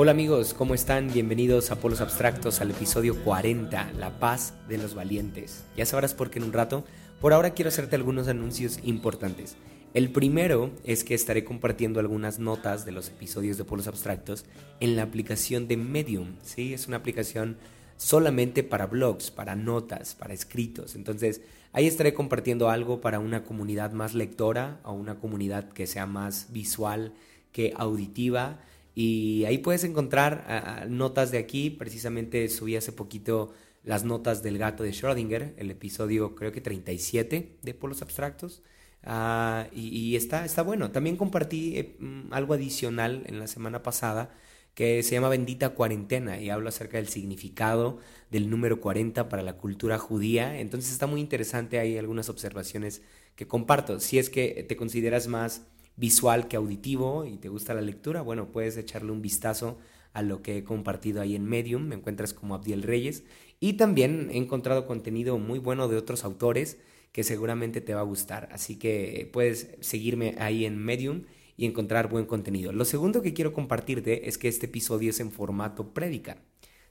Hola amigos, ¿cómo están? Bienvenidos a Polos Abstractos al episodio 40, La paz de los valientes. Ya sabrás por qué en un rato. Por ahora quiero hacerte algunos anuncios importantes. El primero es que estaré compartiendo algunas notas de los episodios de Polos Abstractos en la aplicación de Medium. Sí, es una aplicación solamente para blogs, para notas, para escritos. Entonces, ahí estaré compartiendo algo para una comunidad más lectora o una comunidad que sea más visual que auditiva y ahí puedes encontrar notas de aquí. Precisamente subí hace poquito las notas del gato de Schrödinger, el episodio creo que 37 de Polos Abstractos. Ah, y, está, está bueno. También compartí eh, mm, algo adicional en la semana pasada que se llama Bendita Cuarentena y hablo acerca del significado del número 40 para la cultura judía. Entonces está muy interesante, hay algunas observaciones que comparto. Si es que te consideras más visual que auditivo y te gusta la lectura, bueno, puedes echarle un vistazo a lo que he compartido ahí en Medium, me encuentras como Abdiel Reyes y también he encontrado contenido muy bueno de otros autores que seguramente te va a gustar, así que puedes seguirme ahí en Medium y encontrar buen contenido. Lo segundo que quiero compartirte es que este episodio es en formato prédica.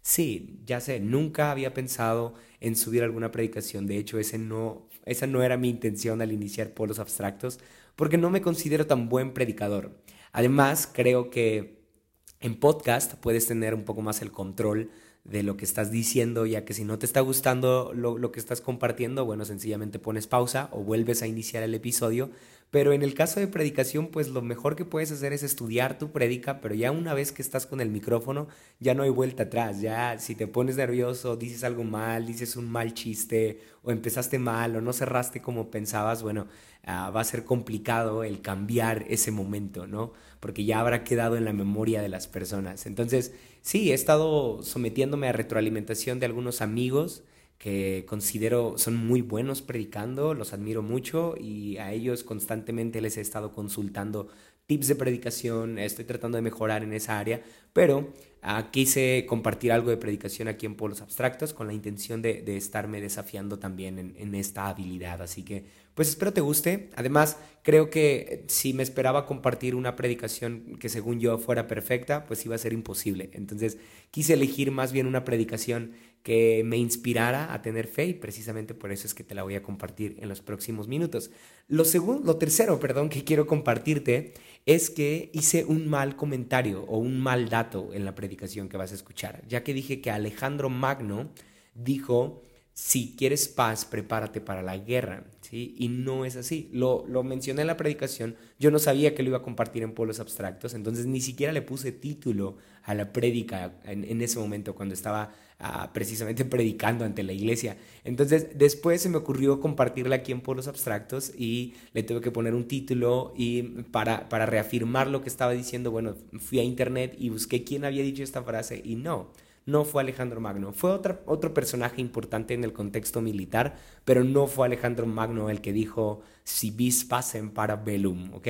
Sí, ya sé, nunca había pensado en subir alguna predicación, de hecho ese no, esa no era mi intención al iniciar Polos Abstractos, porque no me considero tan buen predicador. Además, creo que en podcast puedes tener un poco más el control de lo que estás diciendo, ya que si no te está gustando lo, que estás compartiendo, bueno, sencillamente pones pausa o vuelves a iniciar el episodio. Pero en el caso de predicación, pues lo mejor que puedes hacer es estudiar tu prédica, pero ya una vez que estás con el micrófono, ya no hay vuelta atrás. Ya si te pones nervioso, dices algo mal, dices un mal chiste, o empezaste mal, o no cerraste como pensabas, bueno, ah, va a ser complicado el cambiar ese momento, ¿no? Porque ya habrá quedado en la memoria de las personas. Entonces, sí, he estado sometiéndome a retroalimentación de algunos amigos que considero son muy buenos predicando, los admiro mucho y a ellos constantemente les he estado consultando tips de predicación, estoy tratando de mejorar en esa área, pero ah, quise compartir algo de predicación aquí en Polos Abstractos con la intención de, estarme desafiando también en, en, esta habilidad. Así que, pues espero te guste. Además, creo que si me esperaba compartir una predicación que según yo fuera perfecta, pues iba a ser imposible. Entonces, quise elegir más bien una predicación que me inspirara a tener fe y precisamente por eso es que te la voy a compartir en los próximos minutos. Lo, segundo, lo tercero, perdón, que quiero compartirte es que hice un mal comentario o un mal dato en la predicación que vas a escuchar, ya que dije que Alejandro Magno dijo, si quieres paz, prepárate para la guerra, ¿sí? Y no es así. Lo, lo mencioné en la predicación, yo no sabía que lo iba a compartir en pueblos abstractos, entonces ni siquiera le puse título a la prédica en, ese momento cuando estaba precisamente predicando ante la iglesia. Entonces después se me ocurrió compartirla aquí en Polos Abstractos y le tuve que poner un título y para, para reafirmar lo que estaba diciendo, bueno, fui a internet y busqué quién había dicho esta frase y no, no fue Alejandro Magno. Fue otro, otro personaje importante en el contexto militar, pero no fue Alejandro Magno el que dijo si bis pasen para velum, ¿ok?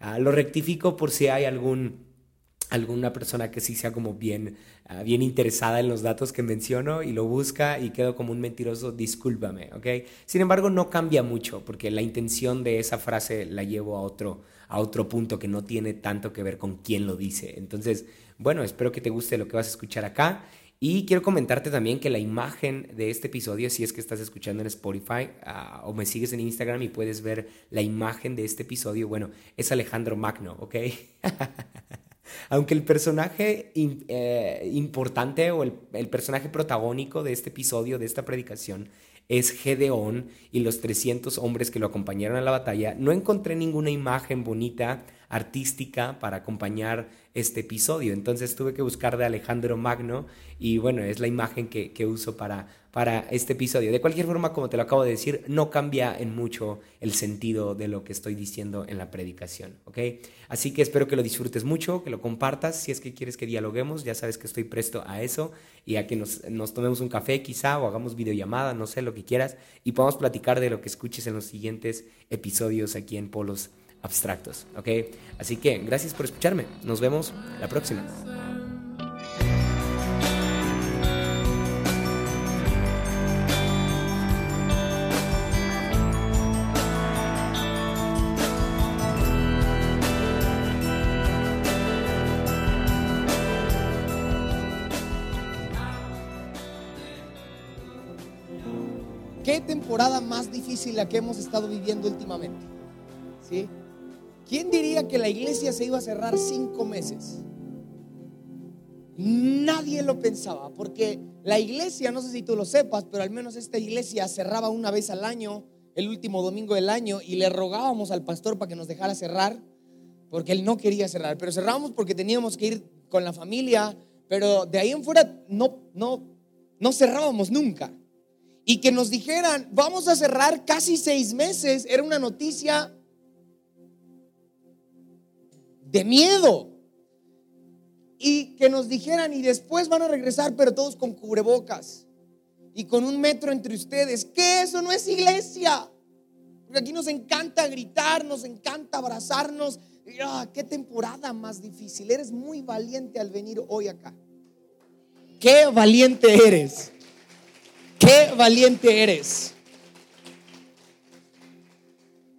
Ah, lo rectifico por si hay algún alguna persona que sí sea como bien, ah, bien interesada en los datos que menciono y lo busca y quedo como un mentiroso, discúlpame, ¿ok? Sin embargo, no cambia mucho porque la intención de esa frase la llevo a otro, a otro punto que no tiene tanto que ver con quién lo dice. Entonces, bueno, espero que te guste lo que vas a escuchar acá. Y quiero comentarte también que la imagen de este episodio, si es que estás escuchando en Spotify ah, o me sigues en Instagram y puedes ver la imagen de este episodio, bueno, es Alejandro Magno, ¿ok? Aunque el personaje eh, importante o el, el, personaje protagónico de este episodio, de esta predicación, es Gedeón y los 300 hombres que lo acompañaron a la batalla, no encontré ninguna imagen bonita, artística, para acompañar este episodio. Entonces tuve que buscar de Alejandro Magno y bueno, es la imagen que, uso para, para este episodio. De cualquier forma, como te lo acabo de decir, no cambia en mucho el sentido de lo que estoy diciendo en la predicación, ¿ok? Así que espero que lo disfrutes mucho, que lo compartas, si es que quieres que dialoguemos, ya sabes que estoy presto a eso y a que nos, nos tomemos un café quizá o hagamos videollamada, no sé, lo que quieras, y podamos platicar de lo que escuches en los siguientes episodios aquí en Polos abstractos, ¿ok? Así que gracias por escucharme. Nos vemos la próxima. ¿Qué temporada más difícil la que hemos estado viviendo últimamente? ¿Sí? ¿Quién diría que la iglesia se iba a cerrar cinco meses? Nadie lo pensaba, porque la iglesia, no sé si tú lo sepas, pero al menos esta iglesia cerraba una vez al año, el último domingo del año, y le rogábamos al pastor para que nos dejara cerrar, porque él no quería cerrar, pero cerramos porque teníamos que ir con la familia, pero de ahí en fuera no, no, no cerrábamos nunca. Y que nos dijeran, vamos a cerrar casi seis meses, era una noticia de miedo. Y que nos dijeran, y después van a regresar, pero todos con cubrebocas y con un metro entre ustedes. ¿Qué? Eso no es iglesia. Porque aquí nos encanta gritar, nos encanta abrazarnos. Ah, qué temporada más difícil. Eres muy valiente al venir hoy acá. Qué valiente eres. Qué valiente eres.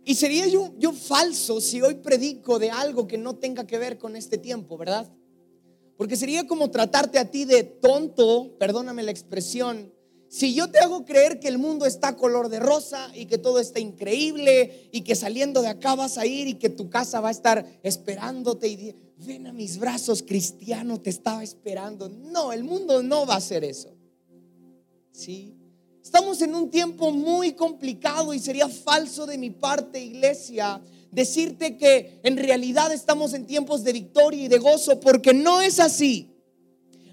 Y sería yo, yo falso si hoy predico de algo que no tenga que ver con este tiempo, ¿verdad? Porque sería como tratarte a ti de tonto, perdóname la expresión, si yo te hago creer que el mundo está color de rosa y que todo está increíble y que saliendo de acá vas a ir y que tu casa va a estar esperándote y ven a mis brazos, cristiano, te estaba esperando. No, el mundo no va a hacer eso. ¿Sí? Estamos en un tiempo muy complicado y sería falso de mi parte, iglesia, decirte que en realidad estamos en tiempos de victoria y de gozo, porque no es así.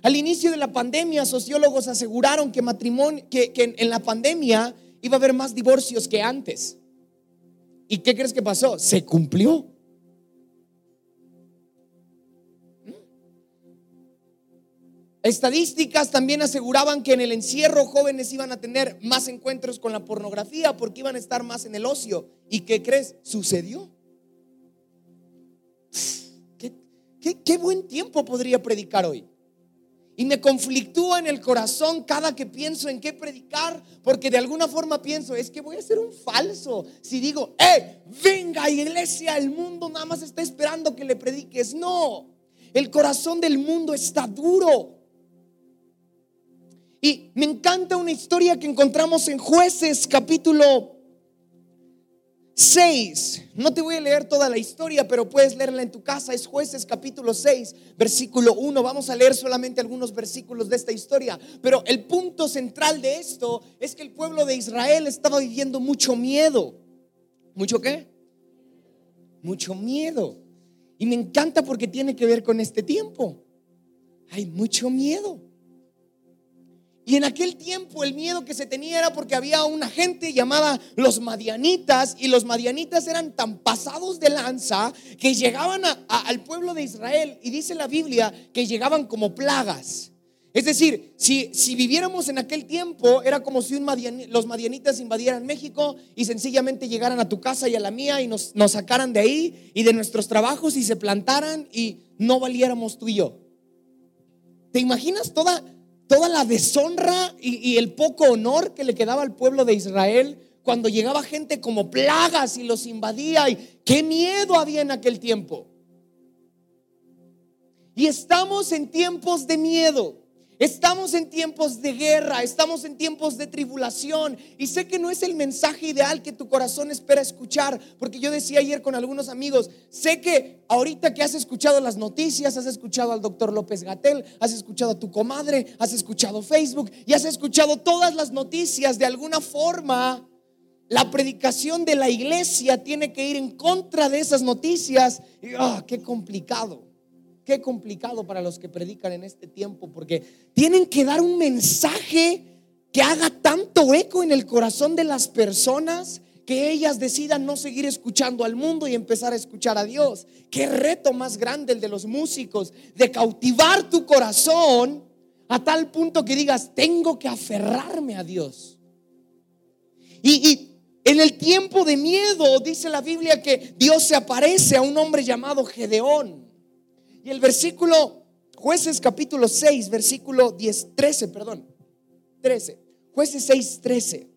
Al inicio de la pandemia, sociólogos aseguraron que, matrimonio, que, que en la pandemia iba a haber más divorcios que antes. ¿Y qué crees que pasó? Se cumplió. Estadísticas también aseguraban que en el encierro jóvenes iban a tener más encuentros con la pornografía porque iban a estar más en el ocio. ¿Y qué crees? Sucedió. ¿Qué, buen tiempo podría predicar hoy? Y me conflictúa en el corazón cada que pienso en qué predicar, porque de alguna forma pienso, es que voy a ser un falso si digo, ¡eh! Venga, iglesia, el mundo nada más está esperando que le prediques. No, el corazón del mundo está duro. Y me encanta una historia que encontramos en jueces capítulo 6. No te voy a leer toda la historia, pero puedes leerla en tu casa. Es jueces capítulo 6, versículo 1. Vamos a leer solamente algunos versículos de esta historia. Pero el punto central de esto es que el pueblo de Israel estaba viviendo mucho miedo. ¿Mucho qué? Mucho miedo. Y me encanta porque tiene que ver con este tiempo. Hay mucho miedo. Y en aquel tiempo el miedo que se tenía era porque había una gente llamada los madianitas y los madianitas eran tan pasados de lanza que llegaban al pueblo de Israel y dice la Biblia que llegaban como plagas. Es decir, si, si viviéramos en aquel tiempo, era como si los madianitas invadieran México y sencillamente llegaran a tu casa y a la mía y nos, nos sacaran de ahí y de nuestros trabajos y se plantaran y no valiéramos tú y yo. ¿Te imaginas toda, toda la deshonra y, el poco honor que le quedaba al pueblo de Israel cuando llegaba gente como plagas y los invadía y qué miedo había en aquel tiempo. Y estamos en tiempos de miedo. Estamos en tiempos de guerra, estamos en tiempos de tribulación y sé que no es el mensaje ideal que tu corazón espera escuchar, porque yo decía ayer con algunos amigos, sé que ahorita que has escuchado las noticias, has escuchado al doctor López Gatel, has escuchado a tu comadre, has escuchado Facebook y has escuchado todas las noticias de alguna forma. La predicación de la iglesia tiene que ir en contra de esas noticias. Y, oh, qué complicado. Qué complicado para los que predican en este tiempo, porque tienen que dar un mensaje que haga tanto eco en el corazón de las personas que ellas decidan no seguir escuchando al mundo y empezar a escuchar a Dios. Qué reto más grande el de los músicos, de cautivar tu corazón a tal punto que digas, tengo que aferrarme a Dios. Y, En el tiempo de miedo, dice la Biblia que Dios se aparece a un hombre llamado Gedeón. Y el versículo, jueces capítulo 6, versículo 10, 13, perdón, 13. Jueces 6, 13.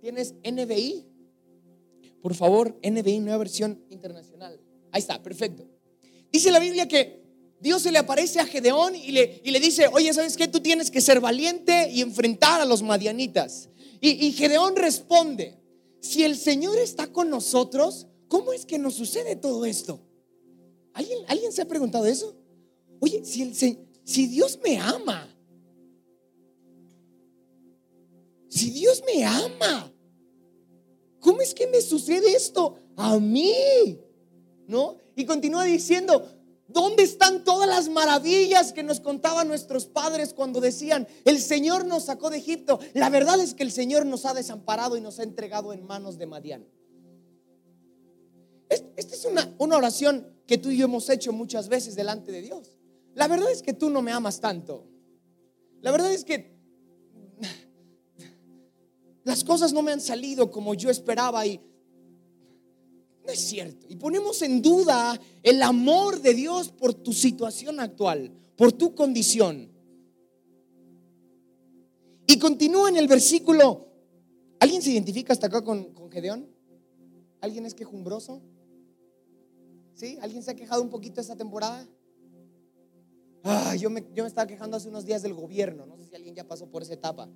¿Tienes NBI? Por favor, NBI, nueva versión internacional. Ahí está, perfecto. Dice la Biblia que Dios se le aparece a Gedeón y le, y le dice, oye, ¿sabes qué? Tú tienes que ser valiente y enfrentar a los madianitas. Y, y Gedeón responde, si el Señor está con nosotros, ¿cómo es que nos sucede todo esto? ¿Alguien, ¿alguien se ha preguntado eso? Oye, si, el, si Dios me ama, si Dios me ama, ¿cómo es que me sucede esto a mí? ¿No? Y continúa diciendo, ¿Dónde están todas las maravillas que nos contaban nuestros padres cuando decían, el Señor nos sacó de Egipto? La verdad es que el Señor nos ha desamparado y nos ha entregado en manos de Madián. Esta es una, una oración que tú y yo hemos hecho muchas veces delante de Dios. La verdad es que tú no me amas tanto. La verdad es que las cosas no me han salido como yo esperaba y no es cierto. Y ponemos en duda el amor de Dios por tu situación actual, por tu condición. Y continúa en el versículo. ¿Alguien se identifica hasta acá con, con Gedeón? ¿Alguien es quejumbroso? ¿Sí? ¿Alguien se ha quejado un poquito esta temporada? Ah, yo, me, yo me estaba quejando hace unos días del gobierno. No sé si alguien ya pasó por esa etapa.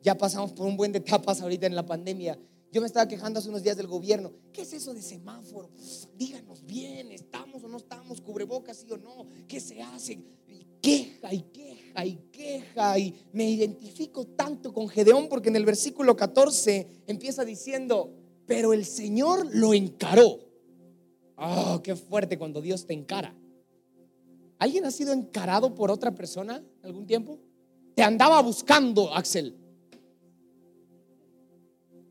Ya pasamos por un buen de etapas ahorita en la pandemia. Yo me estaba quejando hace unos días del gobierno. ¿Qué es eso de semáforo? díganos bien, ¿estamos o no estamos? ¿Cubrebocas sí o no? ¿Qué se hace? Y queja y queja y queja. Y me identifico tanto con Gedeón porque en el versículo 14 empieza diciendo, pero el Señor lo encaró. Oh, qué fuerte cuando Dios te encara. ¿Alguien ha sido encarado por otra persona algún tiempo? Te andaba buscando, Axel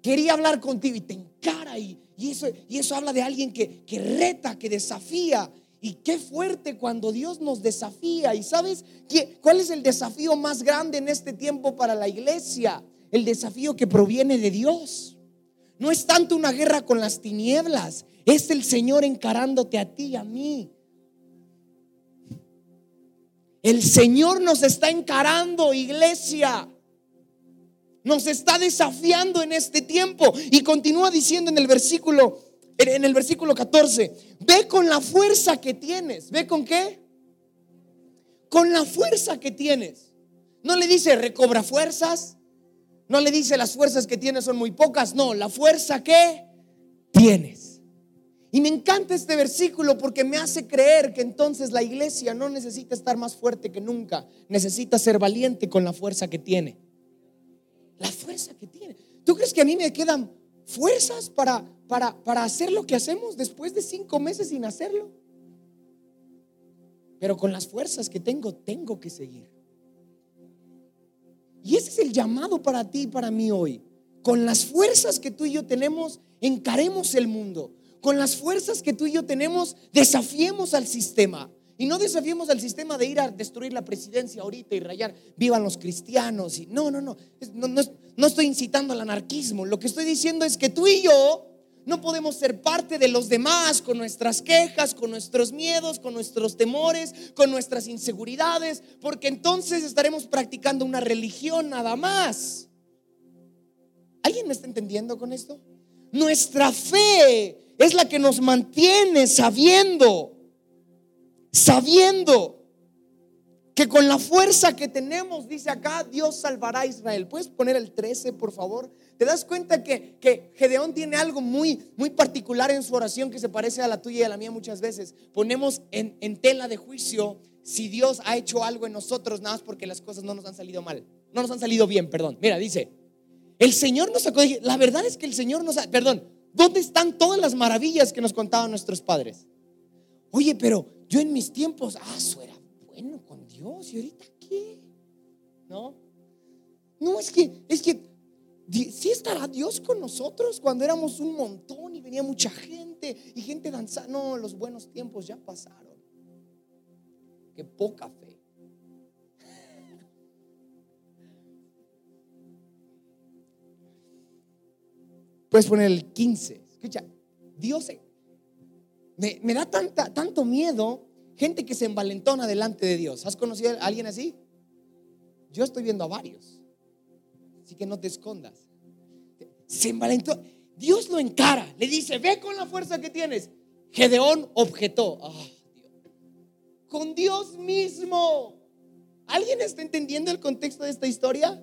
quería hablar contigo y te encara y, eso, y eso habla de alguien que, que reta, que desafía. Y qué fuerte cuando Dios nos desafía. ¿Y sabes qué, cuál es el desafío más grande en este tiempo para la iglesia? El desafío que proviene de Dios. No es tanto una guerra con las tinieblas, es el Señor encarándote a ti y a mí. El Señor nos está encarando, iglesia. Nos está desafiando en este tiempo. Y continúa diciendo en el versículo, en el versículo 14, ve con la fuerza que tienes. ¿Ve con qué? Con la fuerza que tienes. No le dice recobra fuerzas. No le dice las fuerzas que tienes son muy pocas. No, la fuerza que tienes. Y me encanta este versículo porque me hace creer que entonces la iglesia no necesita estar más fuerte que nunca. Necesita ser valiente con la fuerza que tiene la fuerza que tiene. ¿Tú crees que a mí me quedan fuerzas para, para, para hacer lo que hacemos después de cinco meses sin hacerlo? Pero con las fuerzas que tengo, tengo que seguir. Y ese es el llamado para ti y para mí hoy. Con las fuerzas que tú y yo tenemos, encaremos el mundo. Con las fuerzas que tú y yo tenemos, desafiemos al sistema. Y no desafiemos al sistema de ir a destruir la presidencia ahorita y rayar, vivan los cristianos. Y, no, no, no, no, no, estoy incitando al anarquismo. Lo que estoy diciendo es que tú y yo no podemos ser parte de los demás con nuestras quejas, con nuestros miedos, con nuestros temores, con nuestras inseguridades, porque entonces estaremos practicando una religión nada más. ¿Alguien me está entendiendo con esto? Nuestra fe es la que nos mantiene sabiendo sabiendo que con la fuerza que tenemos, dice acá, Dios salvará a Israel. ¿Puedes poner el 13, por favor? ¿Te das cuenta que, que Gedeón tiene algo muy, muy particular en su oración que se parece a la tuya y a la mía muchas veces? Ponemos en, en tela de juicio si Dios ha hecho algo en nosotros, nada más porque las cosas no nos han salido mal, no nos han salido bien, perdón. Mira, dice, el Señor nos sacó, la verdad es que el Señor nos, perdón, ¿dónde están todas las maravillas que nos contaban nuestros padres? Oye, pero yo en mis tiempos, ah, con Dios. ¿Y ahorita qué? ¿No? No, es que, es que, sí estará Dios con nosotros cuando éramos un montón y venía mucha gente y gente danzando. No, los buenos tiempos ya pasaron. Qué poca fe. Puedes poner el 15. Escucha, Dios me, me da tanta, tanto miedo gente que se envalentona delante de Dios. ¿Has conocido a alguien así? Yo estoy viendo a varios. Así que no te escondas. Se envalentó. Dios lo encara. Le dice, ve con la fuerza que tienes. Gedeón objetó. Ah, con Dios mismo. ¿Alguien está entendiendo el contexto de esta historia?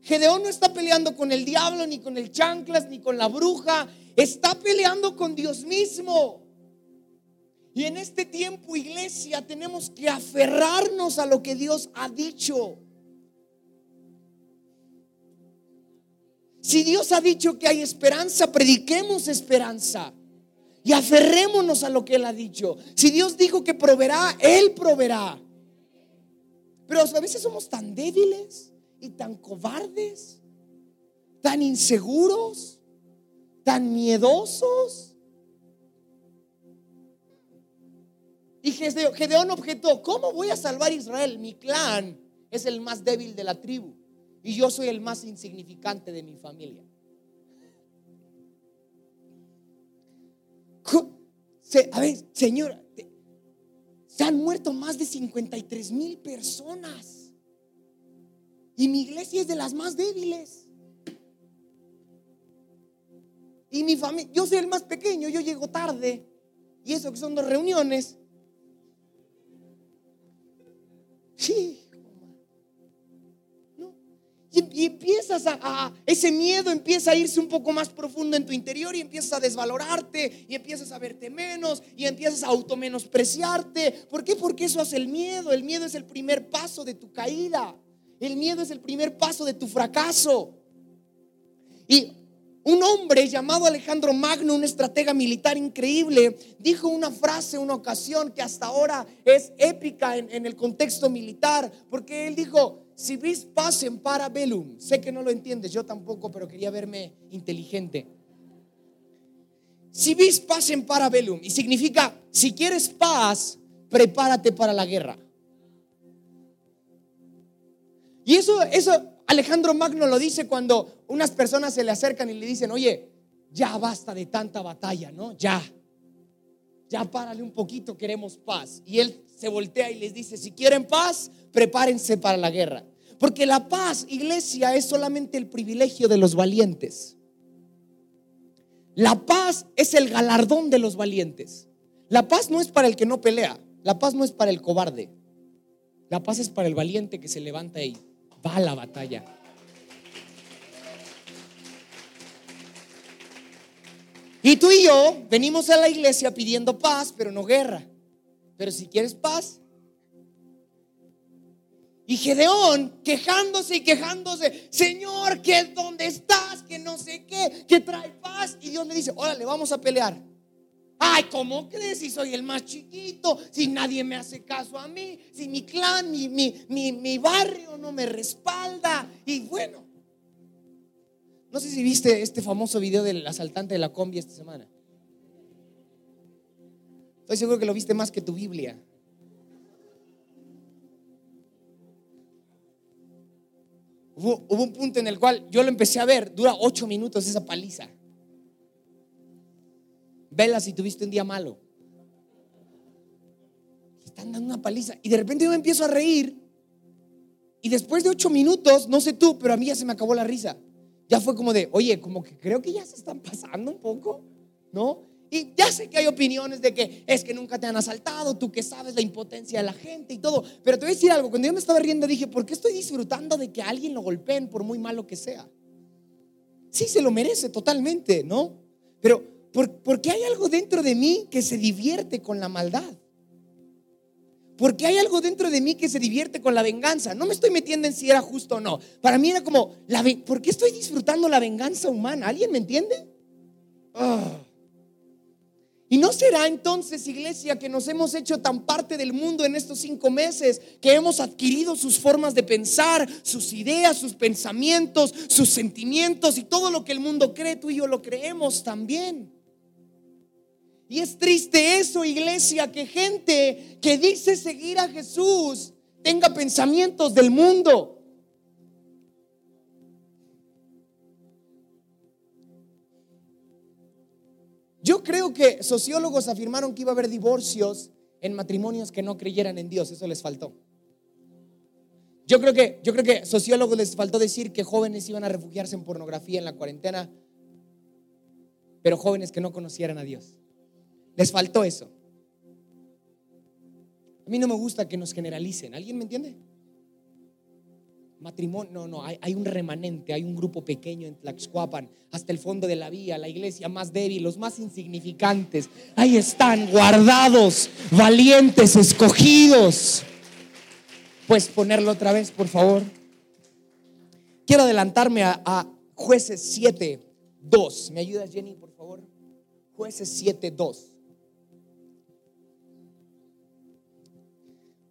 Gedeón no está peleando con el diablo, ni con el chanclas, ni con la bruja. Está peleando con Dios mismo. Y en este tiempo, iglesia, tenemos que aferrarnos a lo que Dios ha dicho. Si Dios ha dicho que hay esperanza, prediquemos esperanza. Y aferrémonos a lo que Él ha dicho. Si Dios dijo que proveerá, Él proveerá. Pero a veces somos tan débiles y tan cobardes, tan inseguros, tan miedosos. Y Gedeón objetó, ¿cómo voy a salvar a Israel? Mi clan es el más débil de la tribu y yo soy el más insignificante de mi familia. A ver, Señor, se han muerto más de 53 mil personas. Y mi iglesia es de las más débiles. Y mi familia, yo soy el más pequeño, yo llego tarde. Y eso que son dos reuniones. Sí. Y, empiezas a, ese miedo empieza a irse un poco más profundo en tu interior y empiezas a desvalorarte y empiezas a verte menos y empiezas a automenospreciarte. ¿Por qué? Porque eso hace el miedo. El miedo es el primer paso de tu caída. El miedo es el primer paso de tu fracaso. Y un hombre llamado Alejandro Magno, un estratega militar increíble, dijo una frase, una ocasión que hasta ahora es épica en, el contexto militar, porque él dijo, si vis paz en parabellum, sé que no lo entiendes, yo tampoco, pero quería verme inteligente. Si vis paz en parabellum, y significa, si quieres paz, prepárate para la guerra. Y eso, eso Alejandro Magno lo dice cuando unas personas se le acercan y le dicen, oye, ya basta de tanta batalla, ¿no? Ya, ya párale un poquito, queremos paz. Y él se voltea y les dice, si quieren paz, prepárense para la guerra. Porque la paz, iglesia, es solamente el privilegio de los valientes. La paz es el galardón de los valientes. La paz no es para el que no pelea. La paz no es para el cobarde. La paz es para el valiente que se levanta y va a la batalla. Y tú y yo venimos a la iglesia pidiendo paz, pero no guerra. Pero si quieres paz, y Gedeón quejándose y quejándose, Señor, que dónde estás, que no sé qué, que trae paz. Y Dios le dice, órale, vamos a pelear. Ay, ¿cómo crees si soy el más chiquito? Si nadie me hace caso a mí, si mi clan, mi, mi, mi barrio no me respalda. Y bueno, no sé si viste este famoso video del asaltante de la combi esta semana. Estoy seguro que lo viste más que tu Biblia. Hubo, un punto en el cual yo lo empecé a ver, dura ocho minutos esa paliza. Vela si tuviste un día malo. Están dando una paliza. Y de repente yo me empiezo a reír. Y después de ocho minutos, no sé tú, pero a mí ya se me acabó la risa. Ya fue como de, oye, como que creo que ya se están pasando un poco, ¿no? Y ya sé que hay opiniones de que es que nunca te han asaltado, tú que sabes la impotencia de la gente y todo. Pero te voy a decir algo, cuando yo me estaba riendo dije, ¿por qué estoy disfrutando de que alguien lo golpeen por muy malo que sea? Sí, se lo merece totalmente, ¿no? Pero ¿por, qué hay algo dentro de mí que se divierte con la maldad? Porque hay algo dentro de mí que se divierte con la venganza. No me estoy metiendo en si era justo o no. Para mí era como, la, ¿por qué estoy disfrutando la venganza humana? ¿Alguien me entiende? Ah. Y no será entonces, iglesia, que nos hemos hecho tan parte del mundo en estos cinco meses, que hemos adquirido sus formas de pensar, sus ideas, sus pensamientos, sus sentimientos y todo lo que el mundo cree, tú y yo lo creemos también. Y es triste eso, iglesia, que gente que dice seguir a Jesús tenga pensamientos del mundo. creo que sociólogos afirmaron que iba a haber divorcios en matrimonios que no creyeran en Dios. Eso les faltó. Yo creo que, yo creo que sociólogos les faltó decir que jóvenes iban a refugiarse en pornografía en la cuarentena, pero jóvenes que no conocieran a Dios. Les faltó eso. A mí no me gusta que nos generalicen. ¿Alguien me entiende? Matrimonio, no, no, hay, un remanente, hay un grupo pequeño en Tlaxcuapan, hasta el fondo de la vía, la iglesia más débil, los más insignificantes. Ahí están, guardados, valientes, escogidos. Puedes ponerlo otra vez, por favor. Quiero adelantarme a, a jueces 7, 2. ¿Me ayudas, Jenny, por favor? Jueces 7, 2.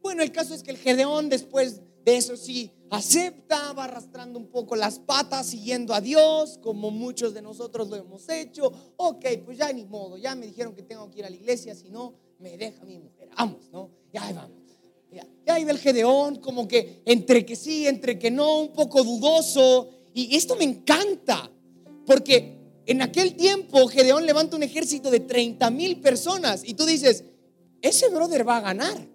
Bueno, el caso es que el Gedeón después de eso sí acepta, va arrastrando un poco las patas, siguiendo a Dios, como muchos de nosotros lo hemos hecho. Ok, pues ya ni modo, ya me dijeron que tengo que ir a la iglesia, si no, me deja mi mujer. Vamos, ¿no? Ya vamos. Ya, ahí el Gedeón, como que entre que sí, entre que no, un poco dudoso. Y esto me encanta, porque en aquel tiempo Gedeón levanta un ejército de 30 mil personas y tú dices, ese brother va a ganar.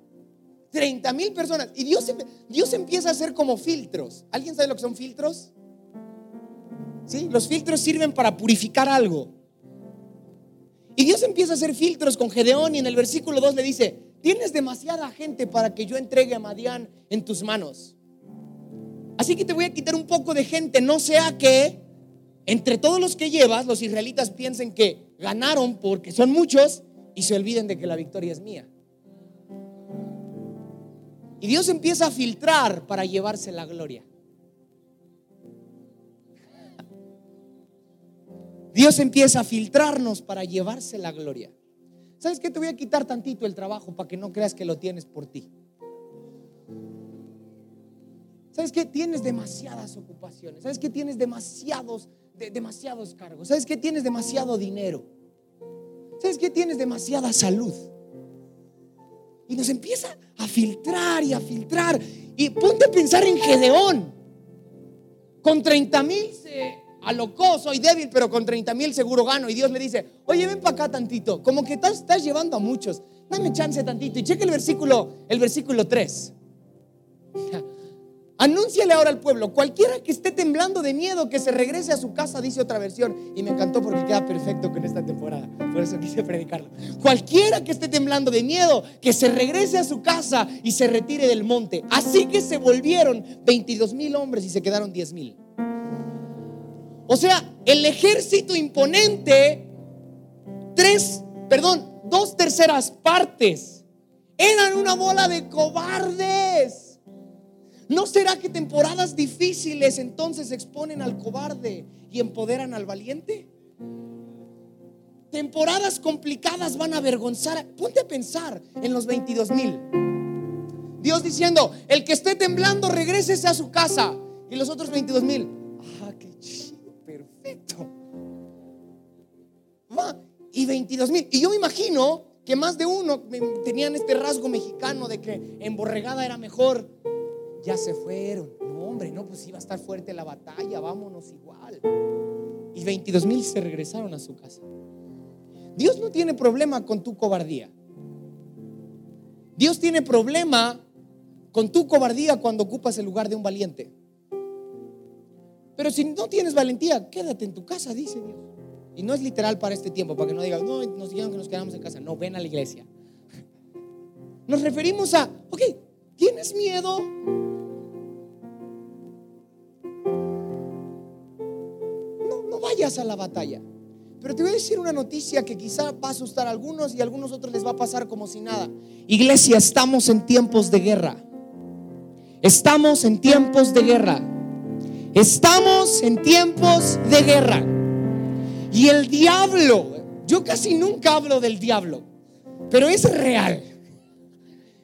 30 mil personas. Y Dios, Dios empieza a hacer como filtros. ¿Alguien sabe lo que son filtros? ¿Sí? Los filtros sirven para purificar algo. Y Dios empieza a hacer filtros con Gedeón y en el versículo 2 le dice, tienes demasiada gente para que yo entregue a Madián en tus manos. Así que te voy a quitar un poco de gente, no sea que entre todos los que llevas, los israelitas piensen que ganaron porque son muchos y se olviden de que la victoria es mía. Y Dios empieza a filtrar para llevarse la gloria. Dios empieza a filtrarnos para llevarse la gloria. ¿Sabes qué? Te voy a quitar tantito el trabajo para que no creas que lo tienes por ti. ¿Sabes qué? Tienes demasiadas ocupaciones. ¿Sabes qué? Tienes demasiados, demasiados cargos. ¿Sabes qué? Tienes demasiado dinero. ¿Sabes qué? Tienes demasiada salud. Y nos empieza a filtrar y a filtrar. Y ponte a pensar en Gedeón. Con 30 mil se alocó, soy débil, pero con 30 mil seguro gano. Y Dios le dice, oye, ven para acá tantito. Como que estás, estás llevando a muchos. Dame chance tantito. Y cheque el versículo, el versículo 3. Anúnciale ahora al pueblo, cualquiera que esté temblando de miedo, que se regrese a su casa, dice otra versión. Y me encantó porque queda perfecto con esta temporada. Por eso quise predicarlo. Cualquiera que esté temblando de miedo, que se regrese a su casa y se retire del monte. Así que se volvieron 22 mil hombres y se quedaron 10 mil. O sea, el ejército imponente, tres, perdón, dos terceras partes, eran una bola de cobardes. ¿No será que temporadas difíciles entonces exponen al cobarde y empoderan al valiente? Temporadas complicadas van a avergonzar. Ponte a pensar en los 22 mil. Dios diciendo, el que esté temblando, regrese a su casa. Y los otros 22 mil. Ah, qué chido, perfecto. y 22 mil. Y yo me imagino que más de uno tenían este rasgo mexicano de que emborregada era mejor ya se fueron. No, hombre, no, pues iba a estar fuerte la batalla, vámonos igual. Y 22 mil se regresaron a su casa. Dios no tiene problema con tu cobardía. Dios tiene problema con tu cobardía cuando ocupas el lugar de un valiente. Pero si no tienes valentía, quédate en tu casa, dice Dios. Y no es literal para este tiempo, para que no digas, no, nos dijeron que nos quedamos en casa. No, ven a la iglesia. Nos referimos a, ok, ¿tienes miedo? A la batalla. Pero te voy a decir una noticia que quizá va a asustar a algunos y a algunos otros les va a pasar como si nada. Iglesia, estamos en tiempos de guerra. Estamos en tiempos de guerra. Estamos en tiempos de guerra. Y el diablo, yo casi nunca hablo del diablo, pero es real.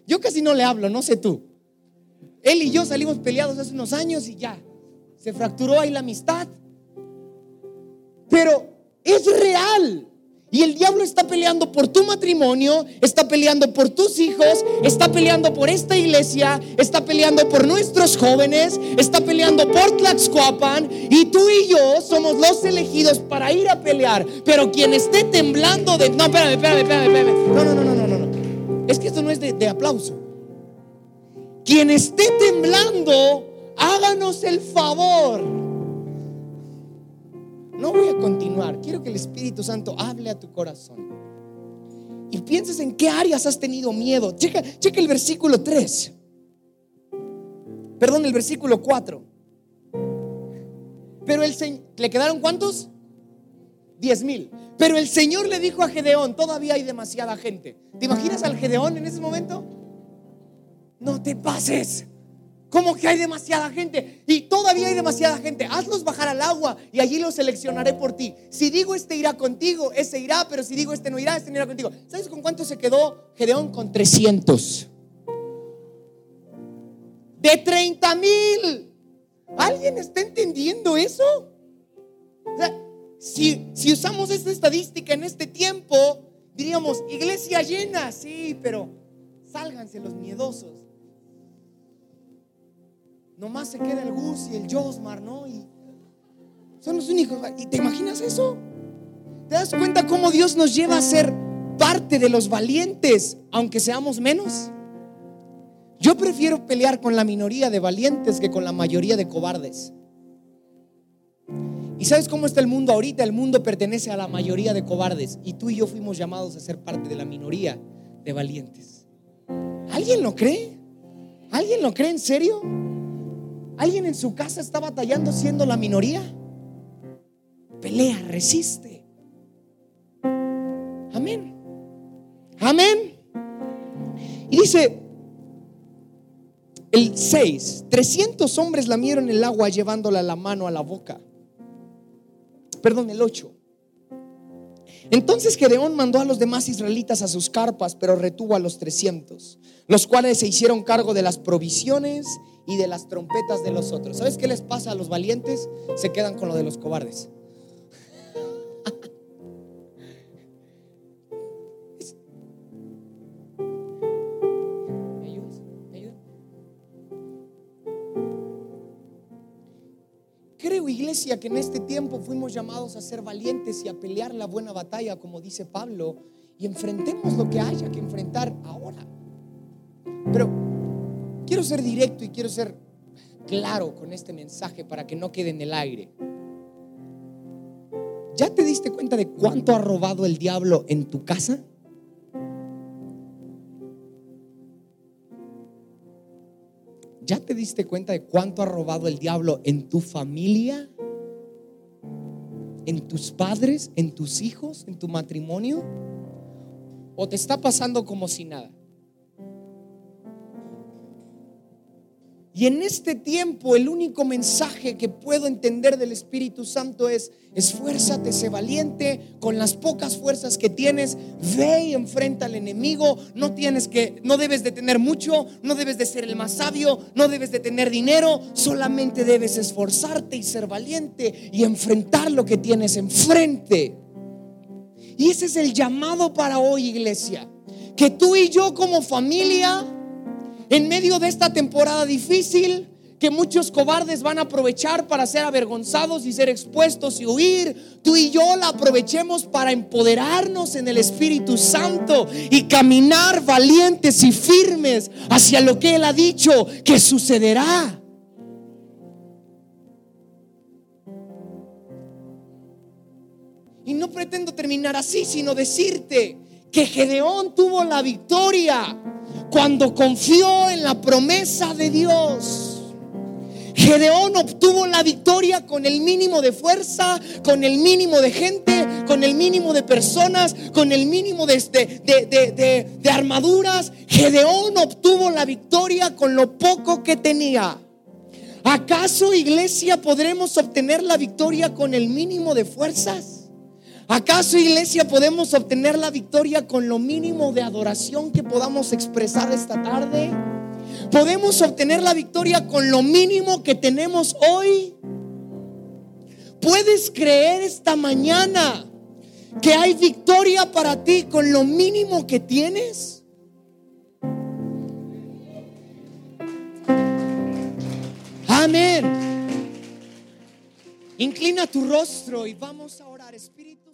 Yo casi no le hablo, no sé tú. Él y yo salimos peleados hace unos años y ya. Se fracturó ahí la amistad pero es real. Y el diablo está peleando por tu matrimonio, está peleando por tus hijos, está peleando por esta iglesia, está peleando por nuestros jóvenes, está peleando por Tlaxcoapan. Y tú y yo somos los elegidos para ir a pelear. Pero quien esté temblando de... No, espérame, espérame, espérame, espérame. No, no, no, no, no, no. Es que esto no es de, de aplauso. Quien esté temblando, háganos el favor no voy a continuar. Quiero que el Espíritu Santo hable a tu corazón. Y pienses en qué áreas has tenido miedo. Checa, checa el versículo 3. Perdón, el versículo 4. Pero el Señor, ¿le quedaron cuántos? Diez mil. Pero el Señor le dijo a Gedeón, todavía hay demasiada gente. ¿Te imaginas al Gedeón en ese momento? No te pases. Como que hay demasiada gente y todavía hay demasiada gente. Hazlos bajar al agua y allí los seleccionaré por ti. Si digo este irá contigo, ese irá, pero si digo este no irá, este no irá contigo. ¿Sabes con cuánto se quedó Gedeón? Con 300. De 30 mil. ¿Alguien está entendiendo eso? si, si usamos esta estadística en este tiempo, diríamos, iglesia llena, sí, pero sálganse los miedosos nomás se queda el Gus y el Josmar, ¿no? Y son los únicos. ¿Y te imaginas eso? ¿Te das cuenta cómo Dios nos lleva a ser parte de los valientes, aunque seamos menos? Yo prefiero pelear con la minoría de valientes que con la mayoría de cobardes. ¿Y sabes cómo está el mundo ahorita? El mundo pertenece a la mayoría de cobardes y tú y yo fuimos llamados a ser parte de la minoría de valientes. ¿Alguien lo cree? ¿Alguien lo cree en serio? ¿Alguien en su casa está batallando siendo la minoría? Pelea, resiste. Amén. Amén. Y dice el 6, 300 hombres lamieron el agua llevándola la mano a la boca. Perdón, el 8. Entonces Gedeón mandó a los demás israelitas a sus carpas, pero retuvo a los 300, los cuales se hicieron cargo de las provisiones y de las trompetas de los otros. ¿Sabes qué les pasa a los valientes? Se quedan con lo de los cobardes. Creo, iglesia, que en este tiempo fuimos llamados a ser valientes y a pelear la buena batalla, como dice Pablo, y enfrentemos lo que haya que enfrentar ahora. Pero Quiero ser directo y quiero ser claro con este mensaje para que no quede en el aire. ¿Ya te diste cuenta de cuánto ha robado el diablo en tu casa? ¿Ya te diste cuenta de cuánto ha robado el diablo en tu familia? ¿En tus padres? ¿En tus hijos? ¿En tu matrimonio? ¿O te está pasando como si nada? Y en este tiempo el único mensaje que puedo entender del Espíritu Santo es, esfuérzate, sé valiente, con las pocas fuerzas que tienes, ve y enfrenta al enemigo, no tienes que, no debes de tener mucho, no debes de ser el más sabio, no debes de tener dinero, solamente debes esforzarte y ser valiente y enfrentar lo que tienes enfrente. Y ese es el llamado para hoy, iglesia, que tú y yo como familia, en medio de esta temporada difícil, que muchos cobardes van a aprovechar para ser avergonzados y ser expuestos y huir, tú y yo la aprovechemos para empoderarnos en el Espíritu Santo y caminar valientes y firmes hacia lo que Él ha dicho que sucederá. Y no pretendo terminar así, sino decirte que Gedeón tuvo la victoria cuando confió en la promesa de Dios. Gedeón obtuvo la victoria con el mínimo de fuerza, con el mínimo de gente, con el mínimo de personas, con el mínimo de, de, de, armaduras. Gedeón obtuvo la victoria con lo poco que tenía. ¿Acaso, iglesia, podremos obtener la victoria con el mínimo de fuerzas? ¿Acaso, iglesia, podemos obtener la victoria con lo mínimo de adoración que podamos expresar esta tarde? ¿Podemos obtener la victoria con lo mínimo que tenemos hoy? ¿Puedes creer esta mañana que hay victoria para ti con lo mínimo que tienes? Amén. Inclina tu rostro y vamos a orar, Espíritu.